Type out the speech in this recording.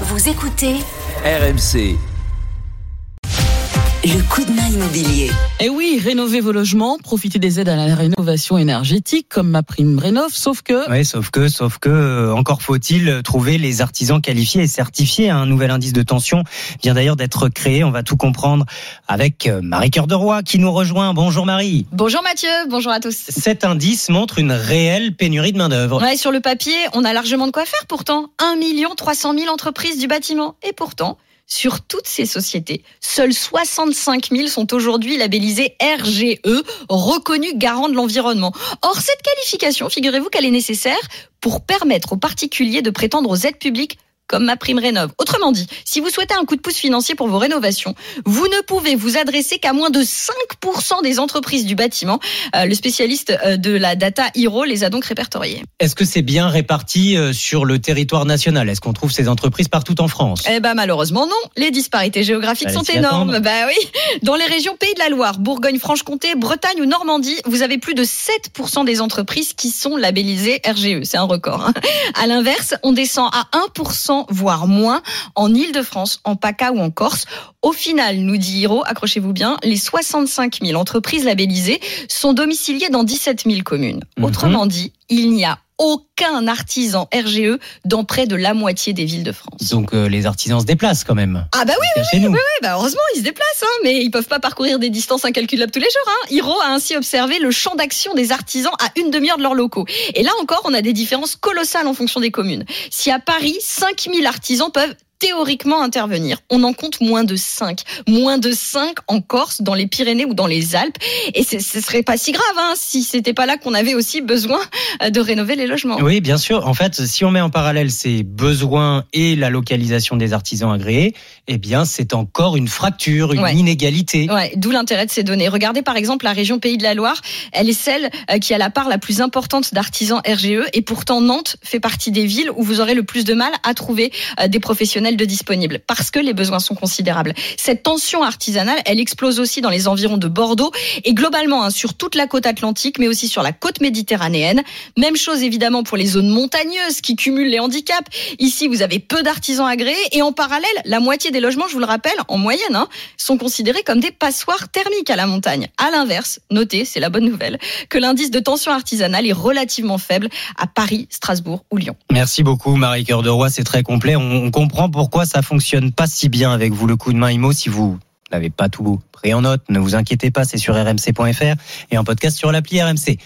Vous écoutez RMC. Le coup de main immobilier. Et Eh oui, rénovez vos logements, profitez des aides à la rénovation énergétique comme ma prime Rénov, sauf que Oui, sauf que, sauf que, euh, encore faut-il trouver les artisans qualifiés et certifiés. Un nouvel indice de tension vient d'ailleurs d'être créé. On va tout comprendre avec euh, Marie Cœur de Roy qui nous rejoint. Bonjour Marie. Bonjour Mathieu, bonjour à tous. Cet indice montre une réelle pénurie de main d'œuvre. Ouais, sur le papier, on a largement de quoi faire pourtant. 1 300 000 entreprises du bâtiment. Et pourtant, sur toutes ces sociétés, seuls 65 000 sont aujourd'hui labellisés RGE, reconnus garants de l'environnement. Or, cette qualification, figurez-vous qu'elle est nécessaire pour permettre aux particuliers de prétendre aux aides publiques comme ma prime rénov. Autrement dit, si vous souhaitez un coup de pouce financier pour vos rénovations, vous ne pouvez vous adresser qu'à moins de 5% des entreprises du bâtiment. Euh, le spécialiste euh, de la data Hero les a donc répertoriées. Est-ce que c'est bien réparti euh, sur le territoire national? Est-ce qu'on trouve ces entreprises partout en France? Eh ben malheureusement non. Les disparités géographiques sont énormes. attendre. Bah oui. Dans les régions Pays de la Loire, Bourgogne-Franche-Comté, Bretagne ou Normandie, vous avez plus de 7% des entreprises qui sont labellisées RGE. C'est un record. hein. À l'inverse, on descend à 1% voire moins en Île-de-France, en PACA ou en Corse. Au final, nous dit Hiro, accrochez-vous bien, les 65 000 entreprises labellisées sont domiciliées dans 17 000 communes. Mhm. Autrement dit, il n'y a aucun artisan RGE dans près de la moitié des villes de France. Donc euh, les artisans se déplacent quand même. Ah bah oui, chez nous. oui, bah heureusement, ils se déplacent, hein, mais ils peuvent pas parcourir des distances incalculables tous les jours. Hein. Hiro a ainsi observé le champ d'action des artisans à une demi-heure de leurs locaux. Et là encore, on a des différences colossales en fonction des communes. Si à Paris, 5000 artisans peuvent théoriquement intervenir. On en compte moins de 5. Moins de 5 en Corse, dans les Pyrénées ou dans les Alpes. Et ce serait pas si grave hein, si c'était pas là qu'on avait aussi besoin euh, de rénover les logements. Oui, bien sûr. En fait, si on met en parallèle ces besoins et la localisation des artisans agréés, eh bien, c'est encore une fracture, une Ouais. inégalité. Ouais, d'où l'intérêt de ces données. Regardez par exemple la région Pays de la Loire, elle est celle euh, qui a la part la plus importante d'artisans RGE et pourtant Nantes fait partie des villes où vous aurez le plus de mal à trouver euh, des professionnels de disponibles parce que les besoins sont considérables. Cette tension artisanale, elle explose aussi dans les environs de Bordeaux et globalement hein, sur toute la côte atlantique mais aussi sur la côte méditerranéenne. Même chose évidemment pour les zones montagneuses qui cumulent les handicaps. Ici, vous avez peu d'artisans agréés et en parallèle, la moitié des logements, je vous le rappelle, en moyenne, hein, sont considérés comme des passoires thermiques à la montagne. À l'inverse, notez, c'est la bonne nouvelle, que l'indice de tension artisanale est relativement faible à Paris, Strasbourg ou Lyon. Merci beaucoup, Marie Cœur de Roy. C'est très complet. On comprend pourquoi ça fonctionne pas si bien avec vous, le coup de main IMO. Si vous n'avez pas tout pris en note, ne vous inquiétez pas, c'est sur rmc.fr et en podcast sur l'appli RMC.